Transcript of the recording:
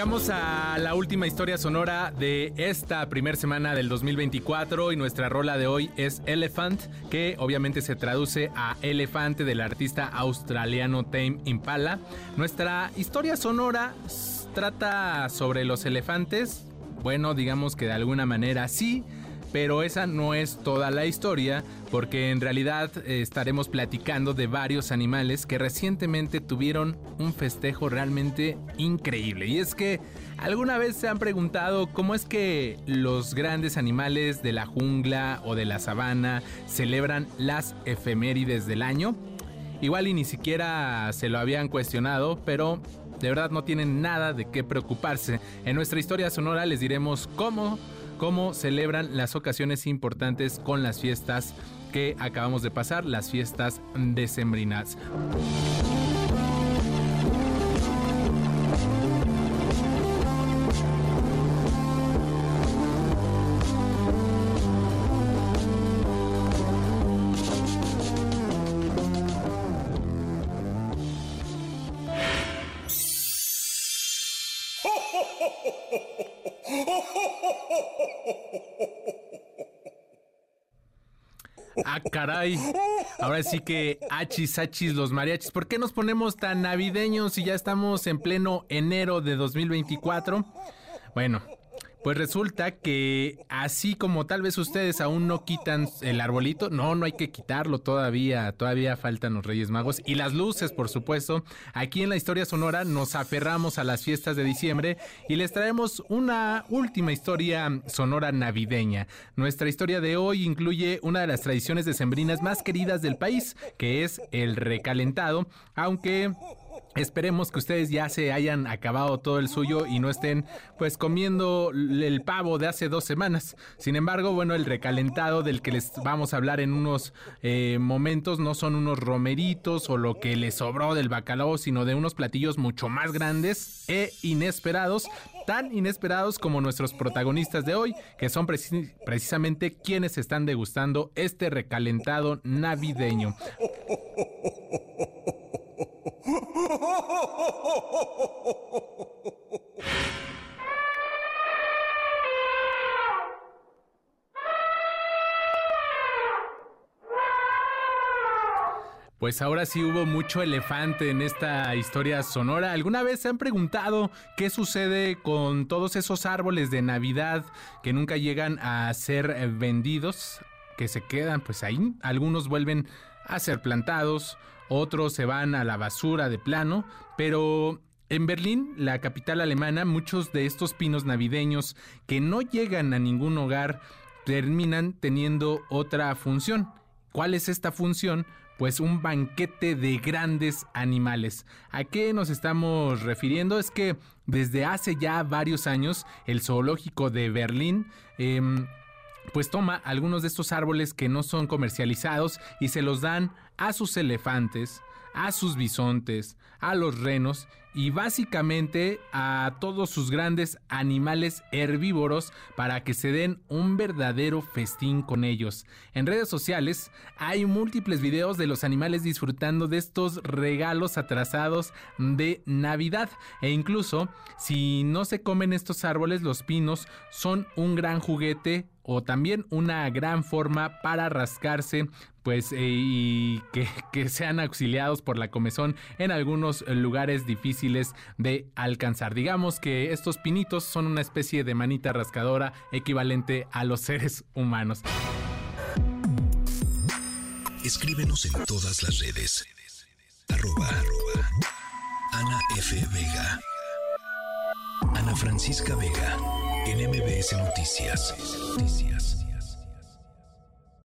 Llegamos a la última historia sonora de esta primera semana del 2024 y nuestra rola de hoy es Elephant, que obviamente se traduce a elefante del artista australiano Tame Impala. Nuestra historia sonora trata sobre los elefantes, bueno, digamos que de alguna manera sí, pero esa no es toda la historia, porque en realidad eh, estaremos platicando de varios animales que recientemente tuvieron un festejo realmente increíble. Y es que alguna vez se han preguntado cómo es que los grandes animales de la jungla o de la sabana celebran las efemérides del año. Igual y ni siquiera se lo habían cuestionado, pero de verdad no tienen nada de qué preocuparse. En nuestra historia sonora les diremos cómo cómo celebran las ocasiones importantes con las fiestas que acabamos de pasar, las fiestas decembrinas. Ah, caray. Ahora sí que achis, achis, los mariachis. ¿Por qué nos ponemos tan navideños si ya estamos en pleno enero de 2024? Bueno, pues resulta que así como tal vez ustedes aún no quitan el arbolito, no, no hay que quitarlo todavía, todavía faltan los Reyes Magos y las luces, por supuesto. Aquí en la historia sonora nos aferramos a las fiestas de diciembre y les traemos una última historia sonora navideña. Nuestra historia de hoy incluye una de las tradiciones decembrinas más queridas del país, que es el recalentado, aunque Esperemos que ustedes ya se hayan acabado todo el suyo y no estén pues comiendo el pavo de hace dos semanas. Sin embargo, bueno, el recalentado del que les vamos a hablar en unos eh, momentos no son unos romeritos o lo que les sobró del bacalao, sino de unos platillos mucho más grandes e inesperados, tan inesperados como nuestros protagonistas de hoy, que son precisamente quienes están degustando este recalentado navideño. Pues ahora sí hubo mucho elefante en esta historia sonora. ¿Alguna vez se han preguntado qué sucede con todos esos árboles de Navidad que nunca llegan a ser eh, vendidos? Que se quedan pues ahí. Algunos vuelven a ser plantados, otros se van a la basura de plano, pero en Berlín, la capital alemana, muchos de estos pinos navideños que no llegan a ningún hogar terminan teniendo otra función. ¿Cuál es esta función? Pues un banquete de grandes animales. ¿A qué nos estamos refiriendo? Es que desde hace ya varios años el zoológico de Berlín em, pues toma algunos de estos árboles que no son comercializados y se los dan a sus elefantes, a sus bisontes, a los renos y básicamente a todos sus grandes animales herbívoros para que se den un verdadero festín con ellos. En redes sociales hay múltiples videos de los animales disfrutando de estos regalos atrasados de Navidad e incluso si no se comen estos árboles los pinos son un gran juguete o también una gran forma para rascarse pues eh, y que, sean auxiliados por la comezón en algunos lugares difíciles de alcanzar. Digamos que estos pinitos son una especie de manita rascadora equivalente a los seres humanos. Escríbenos en todas las redes. Arroba, Ana F. Vega. Ana Francisca Vega. En Noticias. Noticias.